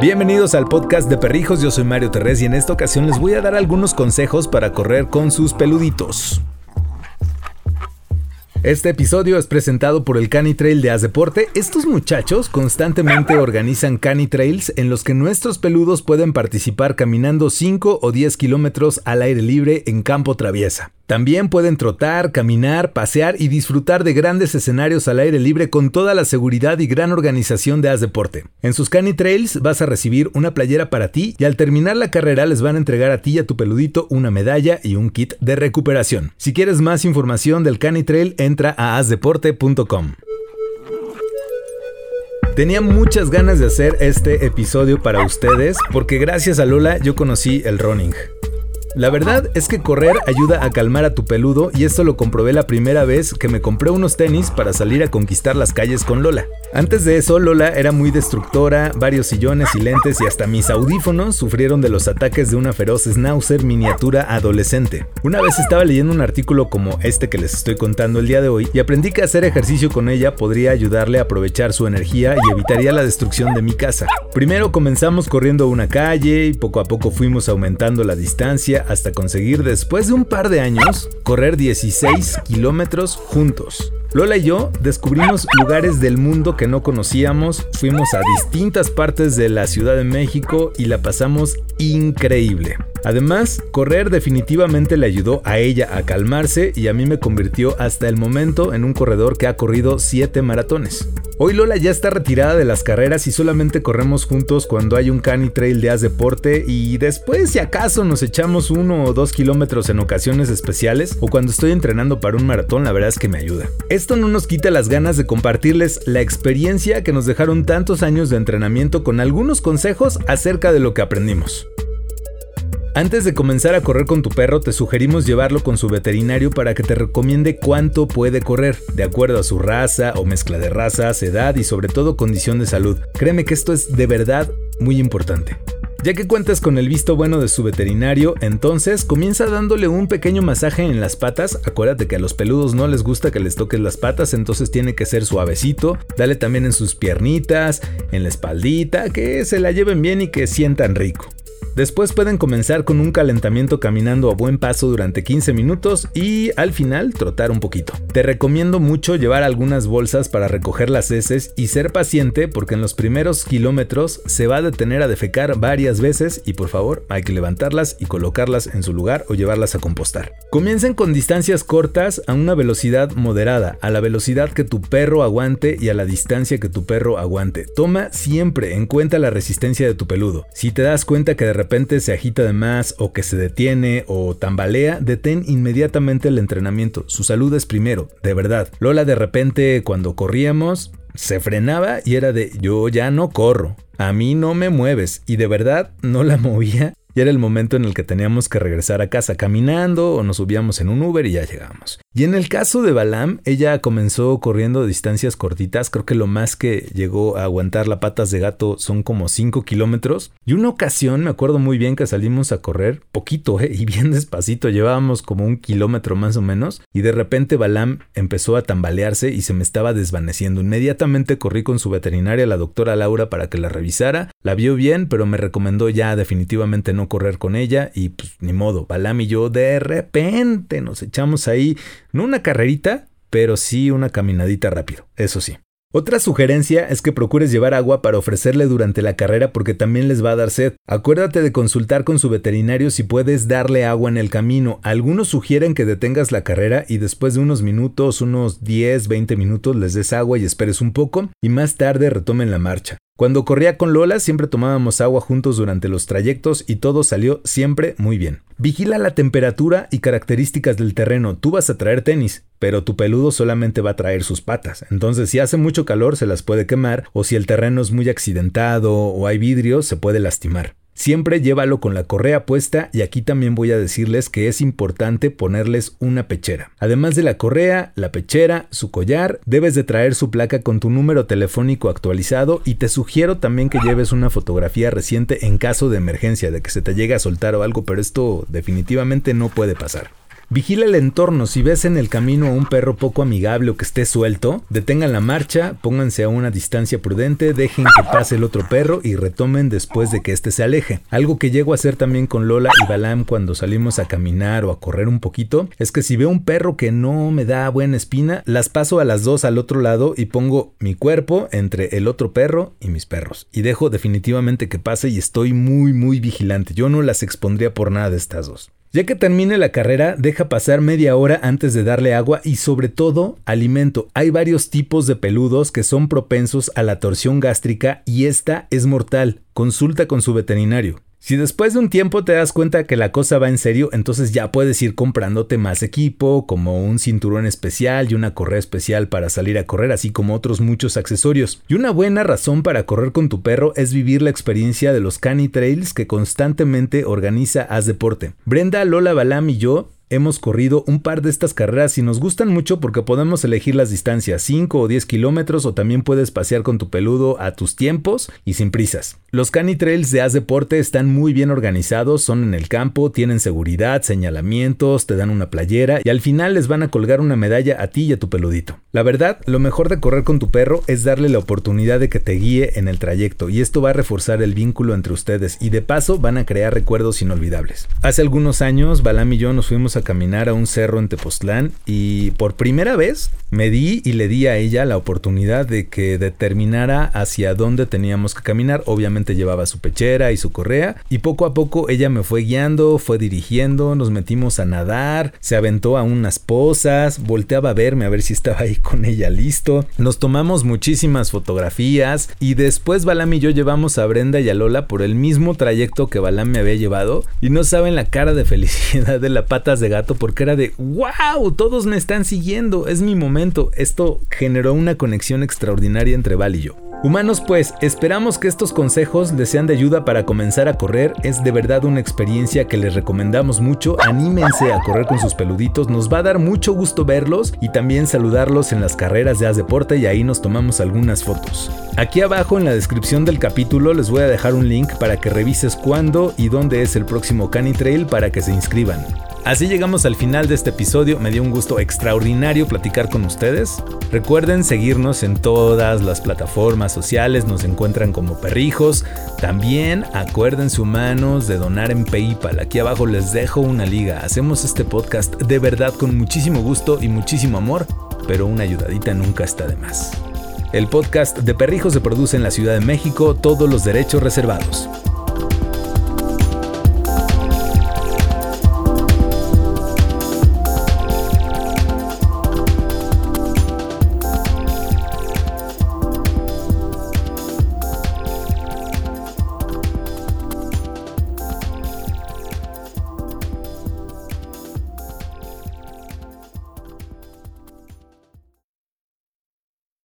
Bienvenidos al podcast de Perrijos, yo soy Mario Terrés y en esta ocasión les voy a dar algunos consejos para correr con sus peluditos. Este episodio es presentado por el Cani Trail de Deporte. Estos muchachos constantemente organizan Cani Trails en los que nuestros peludos pueden participar caminando 5 o 10 kilómetros al aire libre en campo traviesa. También pueden trotar, caminar, pasear y disfrutar de grandes escenarios al aire libre con toda la seguridad y gran organización de As. En sus Cani Trails vas a recibir una playera para ti y al terminar la carrera les van a entregar a ti y a tu peludito una medalla y un kit de recuperación. Si quieres más información del Cani Trail, entra a asdeporte.com. Tenía muchas ganas de hacer este episodio para ustedes porque gracias a Lola yo conocí el running. La verdad es que correr ayuda a calmar a tu peludo y esto lo comprobé la primera vez que me compré unos tenis para salir a conquistar las calles con Lola. Antes de eso, Lola era muy destructora, varios sillones y lentes y hasta mis audífonos sufrieron de los ataques de una feroz schnauzer miniatura adolescente. Una vez estaba leyendo un artículo como este que les estoy contando el día de hoy y aprendí que hacer ejercicio con ella podría ayudarle a aprovechar su energía y evitaría la destrucción de mi casa. Primero comenzamos corriendo una calle y poco a poco fuimos aumentando la distancia hasta conseguir después de un par de años correr 16 kilómetros juntos. Lola y yo descubrimos lugares del mundo que no conocíamos, fuimos a distintas partes de la Ciudad de México y la pasamos increíble. Además, correr definitivamente le ayudó a ella a calmarse y a mí me convirtió hasta el momento en un corredor que ha corrido 7 maratones. Hoy Lola ya está retirada de las carreras y solamente corremos juntos cuando hay un cani trail de As Deporte y después si acaso nos echamos uno o dos kilómetros en ocasiones especiales o cuando estoy entrenando para un maratón la verdad es que me ayuda. Esto no nos quita las ganas de compartirles la experiencia que nos dejaron tantos años de entrenamiento con algunos consejos acerca de lo que aprendimos. Antes de comenzar a correr con tu perro, te sugerimos llevarlo con su veterinario para que te recomiende cuánto puede correr, de acuerdo a su raza o mezcla de razas, edad y sobre todo condición de salud. Créeme que esto es de verdad muy importante. Ya que cuentas con el visto bueno de su veterinario, entonces comienza dándole un pequeño masaje en las patas. Acuérdate que a los peludos no les gusta que les toques las patas, entonces tiene que ser suavecito. Dale también en sus piernitas, en la espaldita, que se la lleven bien y que sientan rico. Después pueden comenzar con un calentamiento caminando a buen paso durante 15 minutos y al final trotar un poquito. Te recomiendo mucho llevar algunas bolsas para recoger las heces y ser paciente porque en los primeros kilómetros se va a detener a defecar varias veces y por favor hay que levantarlas y colocarlas en su lugar o llevarlas a compostar. Comiencen con distancias cortas a una velocidad moderada, a la velocidad que tu perro aguante y a la distancia que tu perro aguante. Toma siempre en cuenta la resistencia de tu peludo. Si te das cuenta que de repente se agita de más o que se detiene o tambalea, detén inmediatamente el entrenamiento. Su salud es primero, de verdad. Lola de repente cuando corríamos se frenaba y era de yo ya no corro. A mí no me mueves y de verdad no la movía y era el momento en el que teníamos que regresar a casa caminando o nos subíamos en un Uber y ya llegamos. Y en el caso de Balam, ella comenzó corriendo distancias cortitas, creo que lo más que llegó a aguantar la patas de gato son como 5 kilómetros. Y una ocasión me acuerdo muy bien que salimos a correr, poquito, ¿eh? y bien despacito, llevábamos como un kilómetro más o menos, y de repente Balam empezó a tambalearse y se me estaba desvaneciendo. Inmediatamente corrí con su veterinaria, la doctora Laura, para que la revisara. La vio bien, pero me recomendó ya definitivamente no correr con ella y pues ni modo, Balam y yo de repente nos echamos ahí, no una carrerita, pero sí una caminadita rápido, eso sí. Otra sugerencia es que procures llevar agua para ofrecerle durante la carrera porque también les va a dar sed. Acuérdate de consultar con su veterinario si puedes darle agua en el camino. Algunos sugieren que detengas la carrera y después de unos minutos, unos 10, 20 minutos, les des agua y esperes un poco y más tarde retomen la marcha. Cuando corría con Lola siempre tomábamos agua juntos durante los trayectos y todo salió siempre muy bien. Vigila la temperatura y características del terreno. Tú vas a traer tenis, pero tu peludo solamente va a traer sus patas. Entonces si hace mucho calor se las puede quemar o si el terreno es muy accidentado o hay vidrio se puede lastimar. Siempre llévalo con la correa puesta y aquí también voy a decirles que es importante ponerles una pechera. Además de la correa, la pechera, su collar, debes de traer su placa con tu número telefónico actualizado y te sugiero también que lleves una fotografía reciente en caso de emergencia, de que se te llegue a soltar o algo, pero esto definitivamente no puede pasar. Vigila el entorno, si ves en el camino a un perro poco amigable o que esté suelto, detengan la marcha, pónganse a una distancia prudente, dejen que pase el otro perro y retomen después de que éste se aleje. Algo que llego a hacer también con Lola y Balam cuando salimos a caminar o a correr un poquito, es que si veo un perro que no me da buena espina, las paso a las dos al otro lado y pongo mi cuerpo entre el otro perro y mis perros. Y dejo definitivamente que pase y estoy muy muy vigilante. Yo no las expondría por nada de estas dos. Ya que termine la carrera, deja pasar media hora antes de darle agua y sobre todo alimento. Hay varios tipos de peludos que son propensos a la torsión gástrica y esta es mortal. Consulta con su veterinario. Si después de un tiempo te das cuenta que la cosa va en serio, entonces ya puedes ir comprándote más equipo, como un cinturón especial y una correa especial para salir a correr, así como otros muchos accesorios. Y una buena razón para correr con tu perro es vivir la experiencia de los Cani Trails que constantemente organiza Haz Deporte. Brenda, Lola Balam y yo Hemos corrido un par de estas carreras y nos gustan mucho porque podemos elegir las distancias 5 o 10 kilómetros o también puedes pasear con tu peludo a tus tiempos y sin prisas. Los canitrails de Haz Deporte están muy bien organizados, son en el campo, tienen seguridad, señalamientos, te dan una playera y al final les van a colgar una medalla a ti y a tu peludito. La verdad, lo mejor de correr con tu perro es darle la oportunidad de que te guíe en el trayecto y esto va a reforzar el vínculo entre ustedes y de paso van a crear recuerdos inolvidables. Hace algunos años, Balam y yo nos fuimos a caminar a un cerro en Tepoztlán y por primera vez me di y le di a ella la oportunidad de que determinara hacia dónde teníamos que caminar. Obviamente llevaba su pechera y su correa y poco a poco ella me fue guiando, fue dirigiendo, nos metimos a nadar, se aventó a unas pozas, volteaba a verme a ver si estaba ahí con ella listo. Nos tomamos muchísimas fotografías y después Balam y yo llevamos a Brenda y a Lola por el mismo trayecto que Balam me había llevado y no saben la cara de felicidad de la patas de gato porque era de, wow, todos me están siguiendo, es mi momento. Esto generó una conexión extraordinaria entre Val y yo. Humanos, pues, esperamos que estos consejos les sean de ayuda para comenzar a correr. Es de verdad una experiencia que les recomendamos mucho. Anímense a correr con sus peluditos. Nos va a dar mucho gusto verlos y también saludarlos en las carreras de As Deporte y ahí nos tomamos algunas fotos. Aquí abajo en la descripción del capítulo les voy a dejar un link para que revises cuándo y dónde es el próximo Cani Trail para que se inscriban. Así llegamos al final de este episodio, me dio un gusto extraordinario platicar con ustedes. Recuerden seguirnos en todas las plataformas sociales, nos encuentran como perrijos. También acuérdense humanos de donar en PayPal, aquí abajo les dejo una liga. Hacemos este podcast de verdad con muchísimo gusto y muchísimo amor, pero una ayudadita nunca está de más. El podcast de Perrijos se produce en la Ciudad de México, todos los derechos reservados.